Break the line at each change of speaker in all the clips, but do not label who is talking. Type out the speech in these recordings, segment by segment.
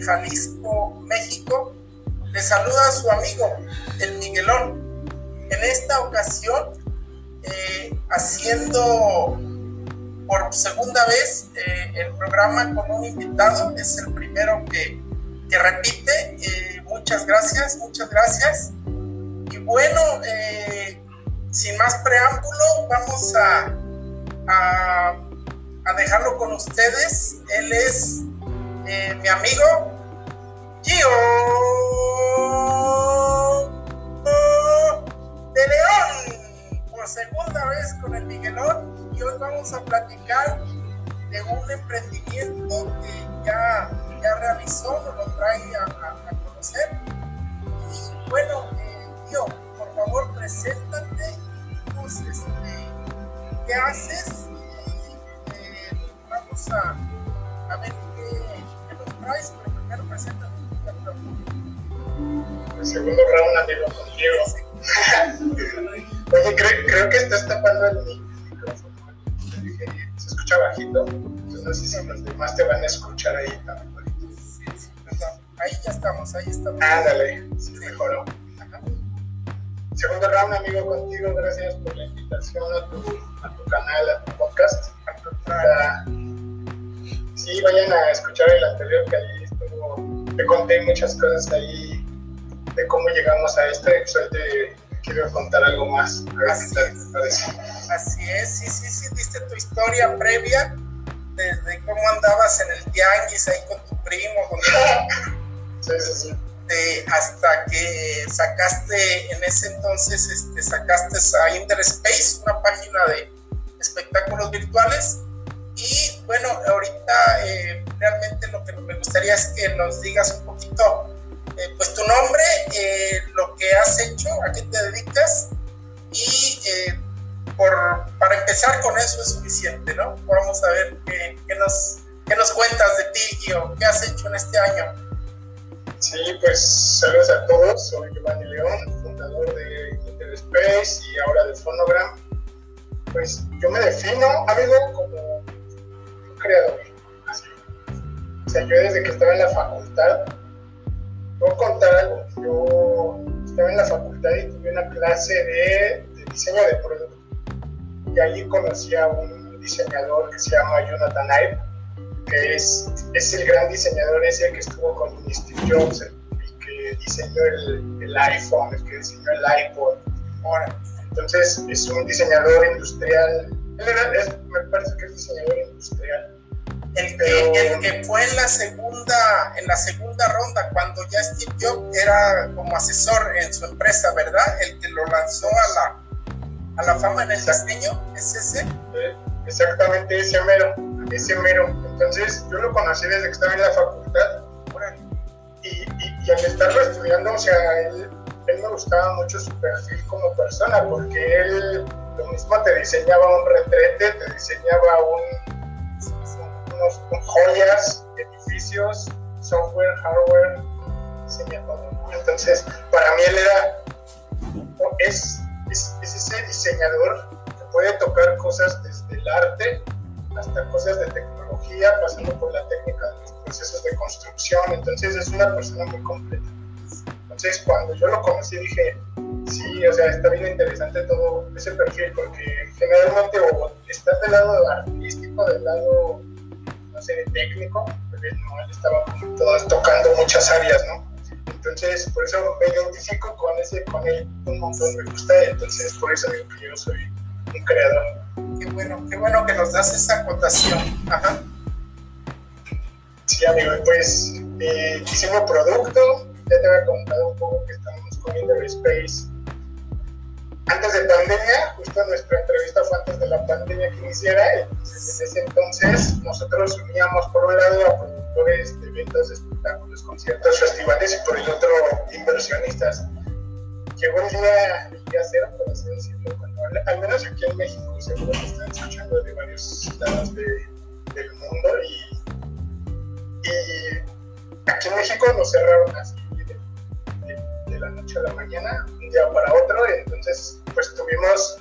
Jalisco, México. Le saluda a su amigo, el Miguelón. En esta ocasión, eh, haciendo por segunda vez eh, el programa con un invitado, es el primero que, repite. Eh, muchas gracias, muchas gracias. Y bueno, sin más preámbulo, vamos a, a, a dejarlo con ustedes. Él es mi amigo Gio de León, por segunda vez con el Miguelón, y hoy vamos a platicar de un emprendimiento que ya, ya realizó, nos lo trae a, conocer. Y bueno, eh, Gio, por favor, preséntate, pues, este, qué haces, eh, vamos a, Price, pero primero presenta
El segundo round, amigo, contigo. Oye, creo, creo, que estás tapando el micrófono. Se escucha bajito. Entonces no sé si los demás te van a escuchar ahí también.
Sí, sí, Ahí ya estamos, ahí estamos.
Ándale, sí, mejoró. Segundo round, amigo, contigo. Gracias por la invitación a tu, a tu canal, a tu podcast. A tu, sí, vayan a escuchar el anterior que ahí estuvo, te conté muchas cosas ahí de cómo llegamos a esto y pues te quiero contar algo más.
Así, así es, sí, sí, sí, diste tu historia previa desde cómo andabas en el tianguis ahí con tu primo, con
sí, sí, sí.
hasta que sacaste en ese entonces este, sacaste a Inter Space, una página de espectáculos virtuales y bueno, ahorita eh, realmente lo que me gustaría es que nos digas un poquito, eh, pues tu nombre, eh, lo que has hecho, a qué te dedicas y por, para empezar con eso es suficiente, ¿no? Vamos a ver qué, qué nos, qué nos cuentas de ti, Gio, qué has hecho en este año.
Sí, pues saludos a todos, soy Giovanni León, fundador de Interspace y ahora de Phonogram. Pues yo me defino, amigo, como creador. Así. O sea, yo desde que estaba en la facultad, a contar algo. Yo estaba en la facultad y tuve una clase de, diseño de producto. Y allí conocí a un diseñador que se llama Jonathan Ive, que es, es el gran diseñador ese que estuvo con Steve Jobs, el, que diseñó el, iPhone, el que diseñó el iPod. Entonces es un diseñador industrial me parece que es diseñador industrial.
El que, el que, fue en la segunda en la segunda ronda cuando ya Steve Jobs era como asesor en su empresa, ¿verdad? El que lo lanzó a la a la fama en el diseño, ¿es ese?
exactamente ese mero, ese mero. Entonces yo lo conocí desde que estaba en la facultad. Y, y, y al estarlo estudiando, o sea, él, él me gustaba mucho su perfil como persona, porque él lo mismo te diseñaba un retrete, te diseñaba un, unos, joyas, edificios, software, hardware, diseñador. Entonces, para mí él era, es, es, ese diseñador que puede tocar cosas desde el arte hasta cosas de tecnología, pasando por la técnica de los procesos de construcción. Entonces, es una persona muy completa. Entonces, cuando yo lo conocí, dije, sí, o sea, está bien interesante todo ese perfil, porque generalmente o estás del lado artístico, del lado, no sé, técnico, pero él no, él estaba tocando muchas áreas, ¿no? Entonces, por eso me identifico con ese, con él un montón, me gusta, entonces por eso digo que yo soy un creador.
Qué bueno, qué bueno que nos das esa acotación. Ajá.
Sí, amigo, pues eh, hicimos producto, ya te había contado un poco que estamos con Space antes de pandemia, justo nuestra entrevista fue antes de la pandemia que iniciara, entonces en ese entonces nosotros uníamos por un lado a productores de eventos, espectáculos, conciertos, festivales y por el otro inversionistas. Llegó el día, el día por así decirlo, cuando, al menos aquí en México, seguro que están escuchando de varios lados de, del mundo y, aquí en México nos cerraron así la noche a la mañana, un día para otro, y entonces pues tuvimos,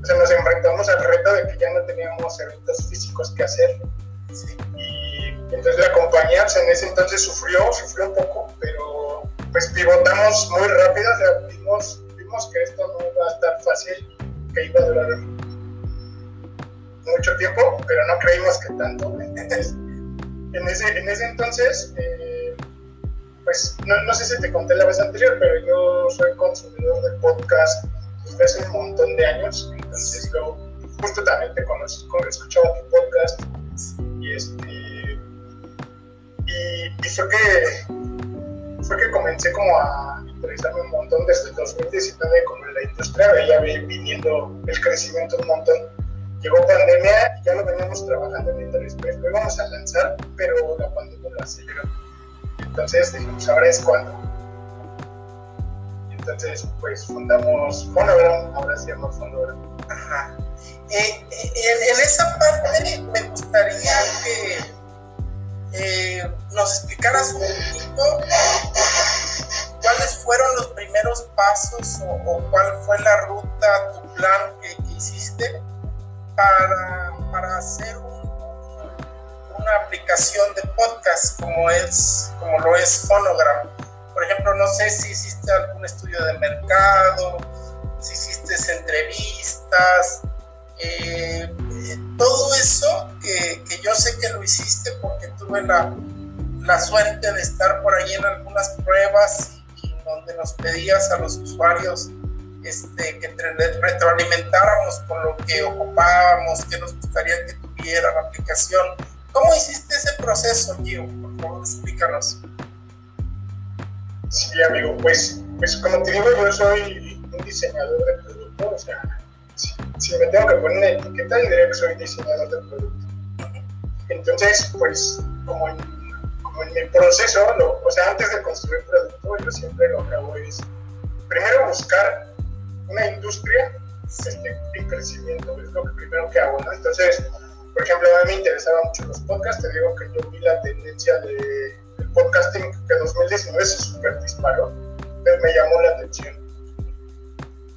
o sea, nos enfrentamos al reto de que ya no teníamos eventos físicos que hacer. Y Entonces la compañía pues, en ese entonces sufrió, sufrió un poco, pero pues pivotamos muy rápido, o sea, vimos, vimos que esto no iba a estar fácil, que iba a durar mucho tiempo, pero no creímos que tanto. Entonces, en ese, en ese entonces, eh, pues no, no, sé si te conté la vez anterior, pero yo soy consumidor de podcast desde hace un montón de años, entonces yo justo también te conozco, escuchaba tu podcast y este y, fue que fue que comencé como a interesarme un montón desde el 2019 como en la industria veía viniendo el crecimiento un montón. Llegó pandemia y ya lo veníamos trabajando en interés lo íbamos a lanzar pero la pandemia lo aceleró. Entonces dijimos ahora es cuando entonces pues fundamos Fonogram ahora se llama Fonogram
Ajá. Eh, eh, en, esa parte me gustaría que eh, nos explicaras un poquito cuáles fueron los primeros pasos o, cuál fue la ruta, tu plan que, hiciste para, para hacer una aplicación de podcast como es como lo es Phonogram. Por ejemplo, no sé si hiciste algún estudio de mercado, si hiciste entrevistas, eh, todo eso que, que, yo sé que lo hiciste porque tuve la, la, suerte de estar por ahí en algunas pruebas y, donde nos pedías a los usuarios este, que retroalimentáramos con lo que ocupábamos, que nos gustaría que tuviera la aplicación. ¿Cómo hiciste ese proceso, Gio? Por favor, explícanos.
Sí, amigo, pues, pues como te digo, yo soy un diseñador de producto, o sea, si me tengo que poner una etiqueta, diría que soy diseñador de producto. Entonces, pues, como en, como en mi proceso, o sea, antes de construir producto, yo siempre lo que hago es, primero buscar una industria este, en crecimiento, es lo que primero que hago, ¿no? Entonces, por ejemplo, a mí me interesaban mucho los podcasts, te digo que yo vi la tendencia de, podcasting que 2019 se super disparó, entonces me llamó la atención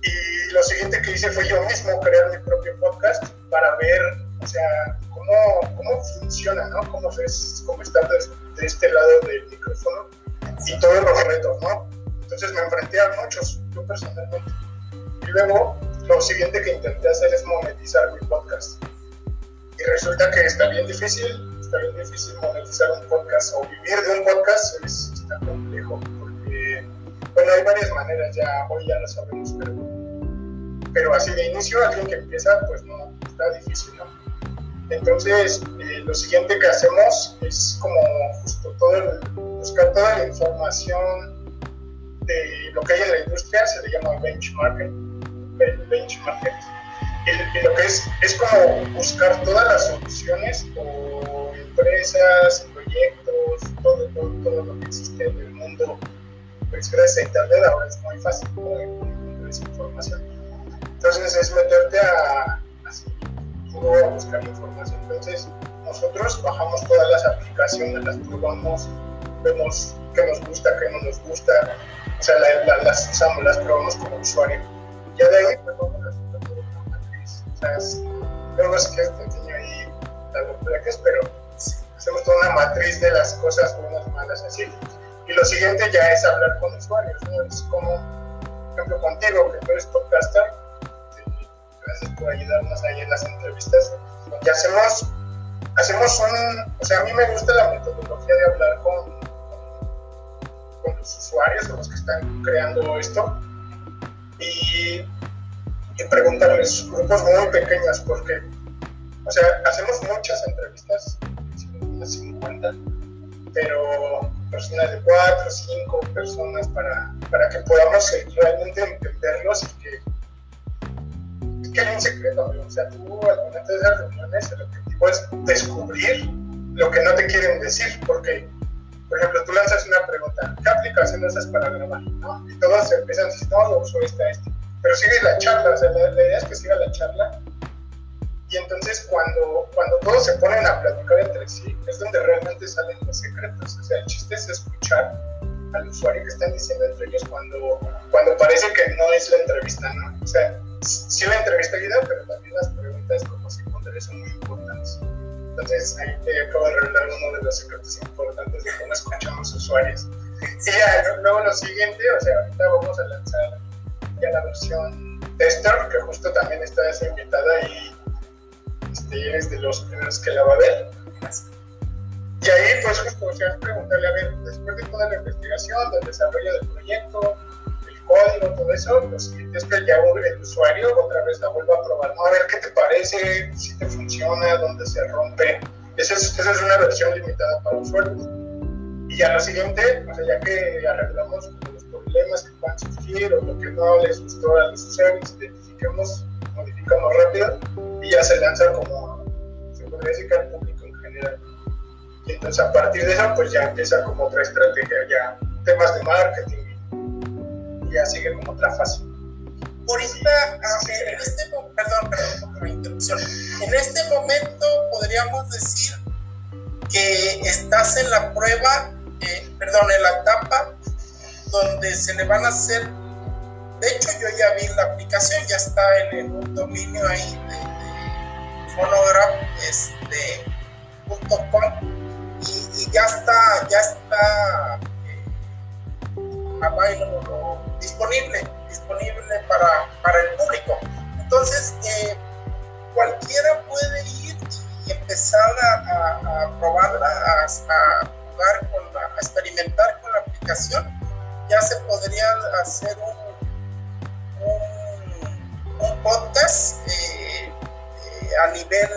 y lo siguiente que hice fue yo mismo crear mi propio podcast para ver, o sea, cómo, cómo funciona, ¿no? Cómo, es, cómo estar de, este lado del micrófono y todos los retos, ¿no? Entonces me enfrenté a muchos, yo personalmente. Y luego, lo siguiente que intenté hacer es monetizar mi podcast. Y resulta que está bien difícil, está bien difícil monetizar un podcast o vivir de un podcast es, está complejo, porque, bueno, hay varias maneras ya, hoy ya lo sabemos, pero pero así de inicio, alguien que empieza, pues no, está difícil, ¿no? Entonces, eh, lo siguiente que hacemos es como justo todo el, buscar toda la información de lo que hay en la industria, se le llama benchmarking, benchmarking. Y, lo que es, es como buscar todas las soluciones o empresas, proyectos, todo, todo, todo lo que existe en el mundo, pues gracias a Internet ahora es muy fácil encontrar esa información entonces es meterte a, a buscar información. Entonces nosotros bajamos todas las aplicaciones, las probamos, vemos qué nos gusta, qué no nos gusta, o sea, las usamos, las probamos como usuario. Ya de ahí pues vamos a hacer una matriz. O sea, luego si quieres te enseño ahí la locura que es, hacemos toda una matriz de las cosas buenas, malas, así. Y lo siguiente ya es hablar con usuarios. Es como, por ejemplo, contigo, que tú eres podcaster, gracias por ayudarnos ahí en las entrevistas. Hacemos, hacemos un, o sea, a mí me gusta la metodología de hablar con, con los usuarios, los que están creando esto, y, y preguntarles grupos muy pequeños, porque, o sea, hacemos muchas entrevistas, unas 50, pero personas de 4 o 5 personas para, para que podamos realmente entenderlos y que que un secreto, O sea, tú al momento de esas reuniones el objetivo es descubrir lo que no te quieren decir, porque, por ejemplo, tú lanzas una pregunta, ¿qué aplicación usas para grabar? ¿no? Y todos empiezan a decir, no, lo uso esta. Pero sigue la charla, o sea, la, idea es que siga la charla. Y entonces cuando, cuando todos se ponen a platicar entre sí, es donde realmente salen los secretos. O sea, el chiste es escuchar al usuario que están diciendo entre ellos cuando, cuando parece que no es la entrevista, ¿no? O sea, sí la entrevista ayuda, pero también las preguntas como secundarias son muy importantes. Entonces ahí te acabo de revelar uno de los secretos importantes de cómo escuchamos usuarios. Y ya, luego lo siguiente, o sea, ahorita vamos a lanzar ya la versión tester, que justo también está esa invitada y de los primeros que la va a ver. Y ahí, pues, justo, o sea, preguntarle, a ver, después de toda la investigación, del desarrollo del proyecto, el código, todo eso, pues, es que ya el usuario otra vez la vuelva a probar, ¿no? A ver qué te parece, si te funciona, dónde se rompe. Esa es, esa es una versión limitada para usuarios. Y ya lo siguiente, o sea, ya que arreglamos los problemas que puedan surgir o lo que no les gustó a los usuarios, identifiquemos, modificamos rápido y ya se lanza como, se podría decir que al público en general. Y entonces a partir de eso, pues ya empieza como otra estrategia, ya temas de marketing y ya sigue como otra fase.
Ahorita, en este, perdón, perdón por la interrupción, en este momento podríamos decir que estás en la prueba, eh, perdón, en la etapa donde se le van a hacer, de hecho yo ya vi la aplicación, ya está en, un dominio ahí de, phonograph, este, y, ya está, ya está eh, disponible, disponible para, para, el público. Entonces, eh, cualquiera puede ir y empezar a, a, probarla, a, jugar con a experimentar con la aplicación. Ya se podría hacer un, un, podcast eh, a nivel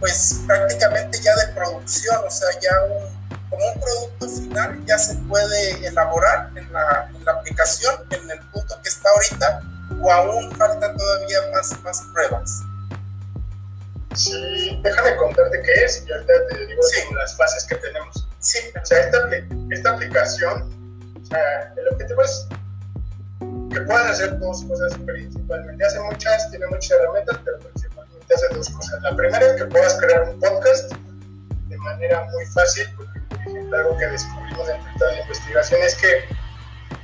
pues prácticamente ya de producción, o sea, ya como un producto final ya se puede elaborar en la, en la, aplicación en el punto que está ahorita o aún faltan todavía más, más pruebas.
Sí, déjame contarte qué es y ahorita te digo las fases que tenemos.
Sí.
O sea, esta, esta aplicación, o sea, el objetivo es que puedan hacer dos cosas principalmente. Hace muchas, tiene muchas herramientas, pero hace dos cosas. La primera es que puedas crear un podcast de manera muy fácil, porque por ejemplo algo que descubrimos dentro de la investigación es que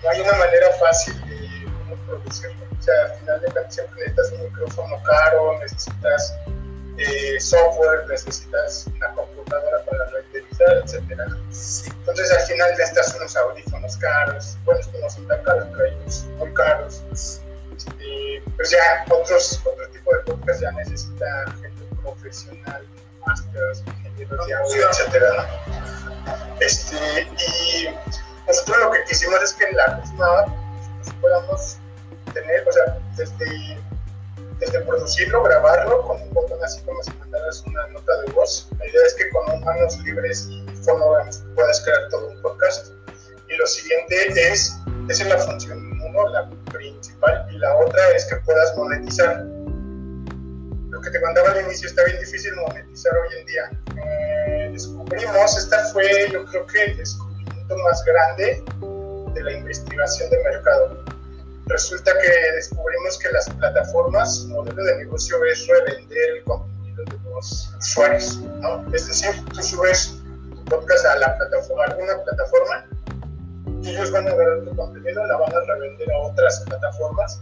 no hay una manera fácil de cómo producirlo. O sea, al final de cuentas siempre necesitas un micrófono caro, necesitas eh, software, necesitas una computadora para renderizar, etc. Entonces al final necesitas unos audífonos caros, bueno, no son tan caros, pero unos muy caros este, pues ya otros, otro tipo de podcast ya necesita gente profesional, másteres, ingenieros de audio, etcétera, Este, y nosotros lo que quisimos es que en la misma nosotros podamos tener, o sea, desde, desde producirlo, grabarlo con un botón así como si mandaras una nota de voz. La idea es que con manos libres y fonogramas puedas crear todo un podcast. Y lo siguiente es, esa es la función uno, la principal, y la otra es que puedas monetizar. Lo que te contaba al inicio está bien difícil monetizar hoy en día. Eh, descubrimos, esta fue yo creo que el descubrimiento más grande de la investigación de mercado. Resulta que descubrimos que las plataformas, su modelo de negocio es revender el contenido de los usuarios, ¿no? Es decir, tú subes tu podcast a la plataforma, alguna plataforma, ellos van a agarrar tu contenido, la van a revender a otras plataformas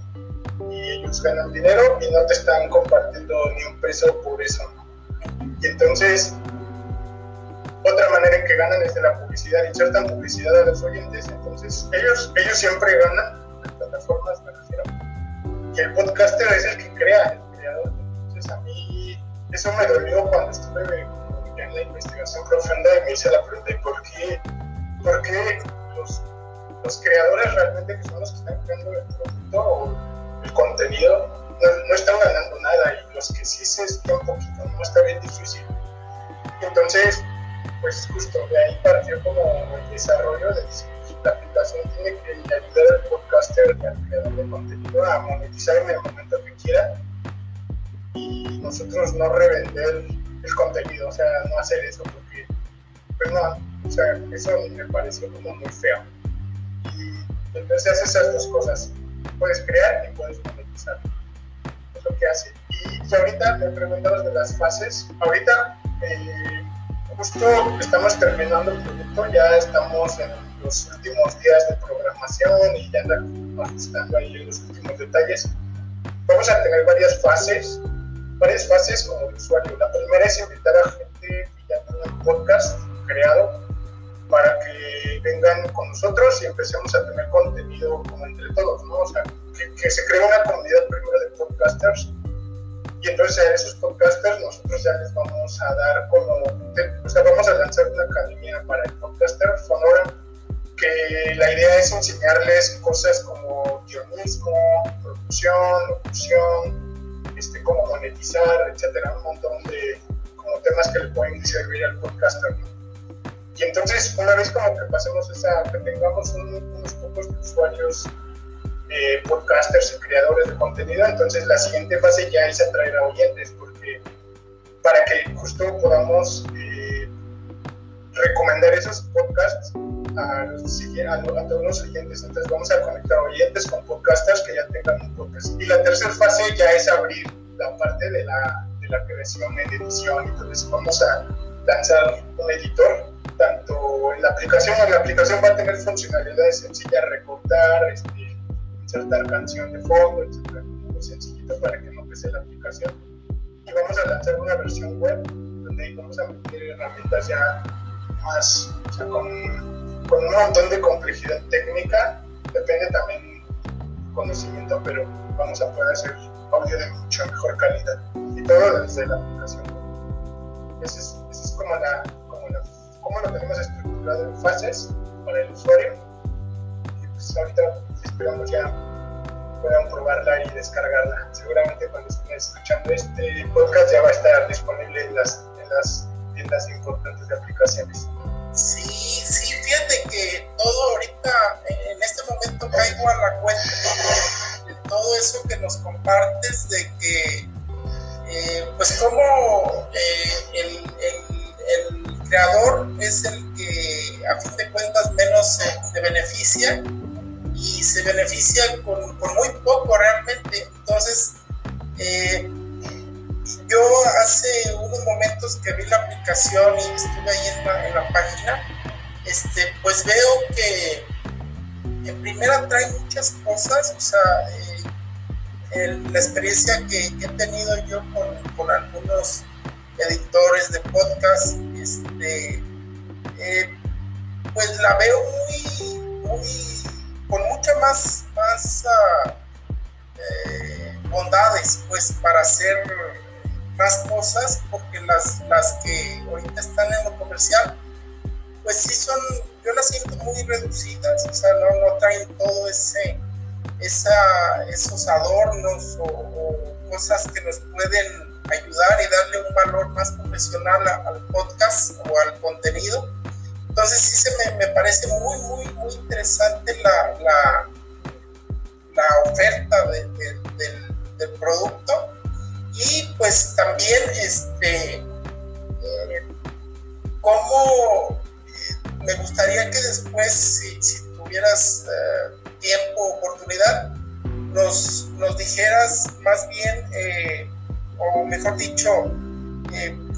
y ellos ganan dinero y no te están compartiendo ni un peso por eso. Y entonces, otra manera en que ganan es de la publicidad, insertan publicidad a los oyentes, entonces ellos, ellos siempre ganan, las plataformas me refiero, y el podcaster es el que crea, el creador. Entonces a mí eso me dolió cuando estuve en la investigación profunda y me hice la pregunta, ¿y por qué? ¿Por qué los, creadores realmente que son los que están creando el producto o el contenido no, están ganando nada y los que sí se están poquito, no está bien difícil. Entonces, pues justo de ahí partió como el desarrollo de la aplicación tiene que ayudar al podcaster al creador de contenido a monetizar en el momento que quiera y nosotros no revender el contenido, o sea, no hacer eso porque pues no, o sea, eso me pareció como muy feo. Y entonces haces esas dos cosas. Puedes crear y puedes monetizar. Es lo que hace. Y, ahorita me preguntabas de las fases. Ahorita eh, justo estamos terminando el producto, ya estamos en los últimos días de programación y ya andamos ajustando ahí los últimos detalles. Vamos a tener varias fases varias fases como el usuario. La primera es invitar a gente que ya tiene un podcast creado para que vengan con nosotros y empecemos a tener contenido como entre todos, ¿no? O sea, que, se cree una comunidad primero de podcasters y entonces a esos podcasters nosotros ya les vamos a dar como, o sea, vamos a lanzar una academia para el podcaster Fonora, que la idea es enseñarles cosas como guionismo, producción, locución, este, cómo monetizar, etcétera, un montón de como temas que le pueden servir al podcaster, Y entonces, una vez como que pasemos esa, que tengamos unos pocos usuarios eh, podcasters y creadores de contenido, entonces la siguiente fase ya es atraer a oyentes, porque para que justo podamos eh, recomendar esos podcasts a, todos los oyentes. Entonces vamos a conectar oyentes con podcasters que ya tengan un podcast. Y la tercera fase ya es abrir la parte de la, de la creación edición. Entonces vamos a lanzar un editor tanto en la aplicación, en la aplicación va a tener funcionalidades sencillas, recortar, este, insertar canción de fondo, etcétera, muy sencillito para que no pese la aplicación. Y vamos a lanzar una versión web donde vamos a meter herramientas ya más, o sea, con, con, un montón de complejidad técnica, depende también conocimiento, pero vamos a poder hacer audio de mucha mejor calidad y todo desde la aplicación. Esa es, es como la, como la, cómo lo tenemos estructurado en fases para el usuario. Y pues ahorita esperamos ya puedan probarla y descargarla. Seguramente cuando estén escuchando este podcast ya va a estar disponible en las, en las tiendas importantes de aplicaciones.
Sí, sí, fíjate que todo ahorita, en este momento caigo a la cuenta de todo eso que nos compartes, de que, eh, pues como eh, el, creador es el que a fin de cuentas menos se, beneficia y se beneficia con, muy poco realmente. Entonces, eh, yo hace unos momentos que vi la aplicación y estuve ahí en la, página, este, pues veo que en primera trae muchas cosas, o sea, eh, la experiencia que, he tenido yo con, con, algunos editores de podcast, este, eh, pues la veo muy, con mucha más, más uh, bondades, pues, para hacer más cosas, porque las, las que ahorita están en lo comercial, pues sí son, yo las siento muy reducidas, o sea, no, no traen todo ese, esa, esos adornos o, cosas que nos pueden ayudar y darle un valor más profesional al podcast o al contenido. Entonces sí se me, me parece muy, muy, muy interesante la, la, oferta de, del, del producto y pues también, este, eh, cómo eh, me gustaría que después, si, tuvieras eh, tiempo, oportunidad, nos, nos dijeras más bien, o mejor dicho,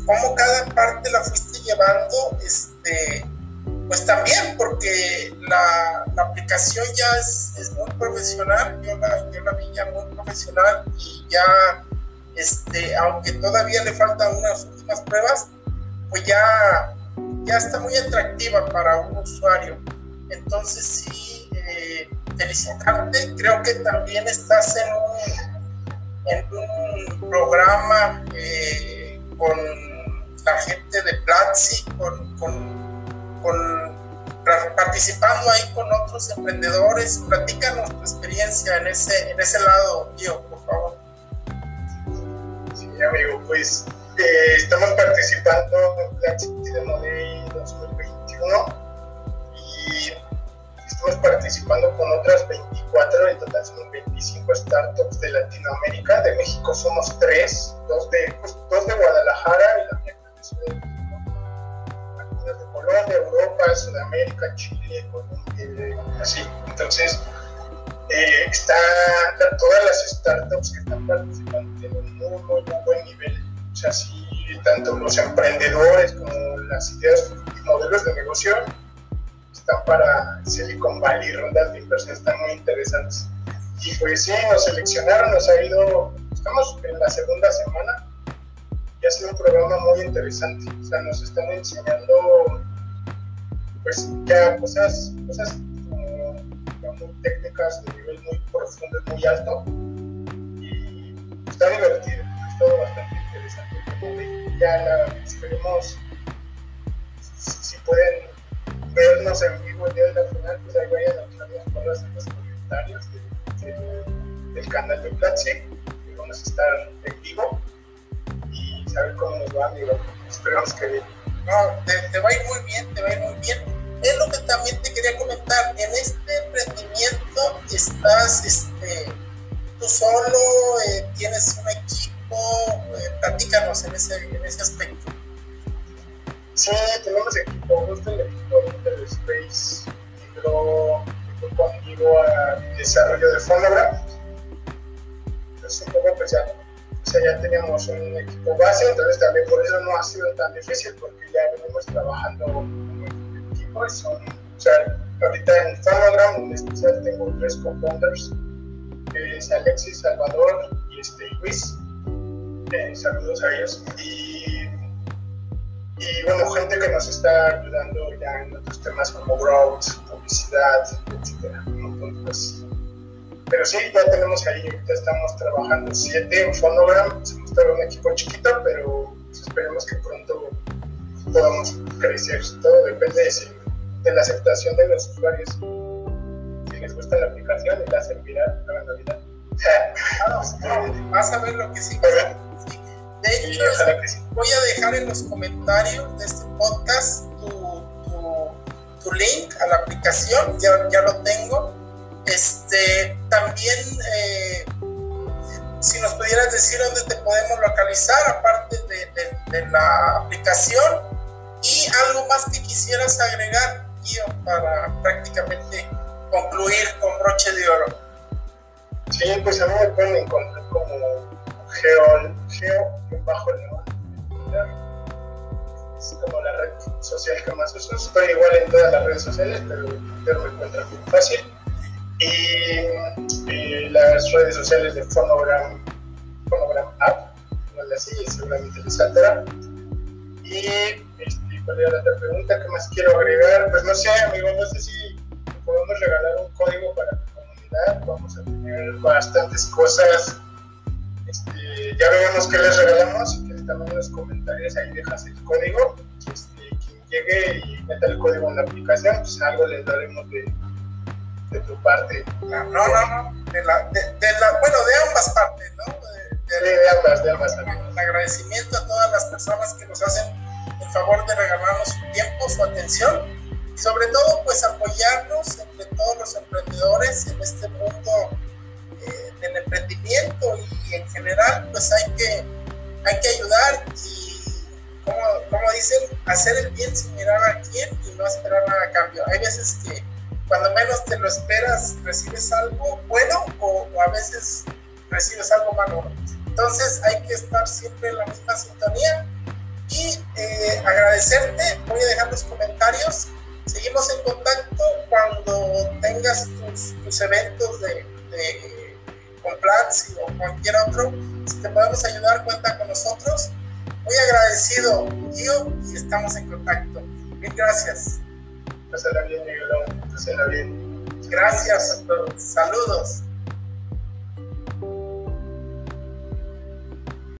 cómo cada parte la fuiste llevando, este, pues también porque la, la aplicación ya es, es, muy profesional, yo la, yo la vi ya muy profesional y ya este, aunque todavía le faltan unas últimas pruebas, pues ya, ya está muy atractiva para un usuario. Entonces sí, eh, felicitarte. Creo que también estás en un, en un programa eh, con la gente de Platzi, con, participando ahí con otros emprendedores. Platícanos tu experiencia en ese, en ese lado, tío, por favor
amigo, pues eh, estamos participando en la City de Money 2021 y estamos participando con otras 24, en total son 25 startups de Latinoamérica, de México somos tres, dos de, pues, dos de Guadalajara y la mía de Algunas de Colombia, Europa, Sudamérica, Chile, Colombia, así. Entonces, eh, está, todas las startups que están participando tienen un muy, muy, buen nivel. O sea, sí, tanto los emprendedores como las ideas y modelos de negocio para Silicon Valley, rondas de inversión están muy interesantes. Y pues sí, nos seleccionaron, nos ha ido, estamos en la segunda semana ha sido un programa muy interesante. O sea, nos están enseñando, pues, ya cosas, cosas como, técnicas de nivel muy profundo y muy alto. Y está divertido, ha estado bastante interesante. Ya la, esperemos, si, pueden vernos en vivo el día de la final, pues ahí vayan a echar las palabras en los comentarios del canal de Platzi, que vamos a estar en vivo saber cómo nos va, amigo. Esperamos que bien. No,
te, va a ir muy bien, te va a ir muy bien. Es lo que también te quería comentar. En este emprendimiento estás este, tú solo, eh, tienes un equipo. Eh, platícanos en ese, en ese aspecto.
Sí, tenemos equipo. Justo el equipo Space migró conmigo a desarrollo de fonograma. Es un poco especial o sea, ya teníamos un equipo base, entonces también por eso no ha sido tan difícil, porque ya venimos trabajando como equipo. Son, o sea, ahorita en Phonogram en especial tengo tres co-founders, es Alexis, Salvador y este, Luis. Eh, saludos a ellos. Y, y bueno, gente que nos está ayudando ya en otros temas como growth, publicidad, etc. Entonces, pero sí, ya tenemos ahí, ahorita estamos trabajando siete en Phonogram, somos todo un equipo chiquito, pero pues, esperemos que pronto podamos crecer. Todo depende de, la aceptación de los usuarios. Si les gusta la aplicación y la hacen viral, la Navidad.
vas a ver lo que sí. De hecho, voy a dejar en los comentarios de este podcast tu, tu, link a la aplicación, ya, ya lo tengo este, también, eh, si nos pudieras decir dónde te podemos localizar, aparte de, la aplicación, y algo más que quisieras agregar, para prácticamente concluir con broche de oro.
Sí, pues a mí me pueden encontrar como Geo, Geo bajo Es como la red social que más uso. Estoy igual en todas las redes sociales, pero, pero me encuentran muy fácil y, las redes sociales de Phonogram, Phonogram App, no así, seguramente les saldrá. Y este, cuál era la otra pregunta, ¿qué más quiero agregar? Pues no sé, amigo, no sé si podemos regalar un código para la comunidad, vamos a tener bastantes cosas. Este, ya veremos qué les regalamos, si quieres también en los comentarios ahí dejas el código. Este, quien llegue y meta el código en la aplicación, pues algo les daremos de de tu parte.
No, no, no, De la, de, la, bueno, de ambas partes, ¿no?
De, de, ambas, de ambas.
Un agradecimiento a todas las personas que nos hacen el favor de regalarnos su tiempo, su atención y sobre todo, pues apoyarnos entre todos los emprendedores en este mundo del emprendimiento y en general, pues hay que, hay que ayudar y como, como, dicen, hacer el bien sin mirar a quién y no esperar nada a cambio. Hay veces que cuando menos te lo esperas, recibes algo bueno o, a veces recibes algo malo. Entonces hay que estar siempre en la misma sintonía y eh, agradecerte. Voy a dejar los comentarios. Seguimos en contacto cuando tengas tus, eventos de, de o cualquier otro. Si te podemos ayudar, cuenta con nosotros. Muy agradecido, tío, y estamos en contacto. Mil gracias.
Pásala bien, Miguelón. Pásala bien.
Gracias a todos. Saludos.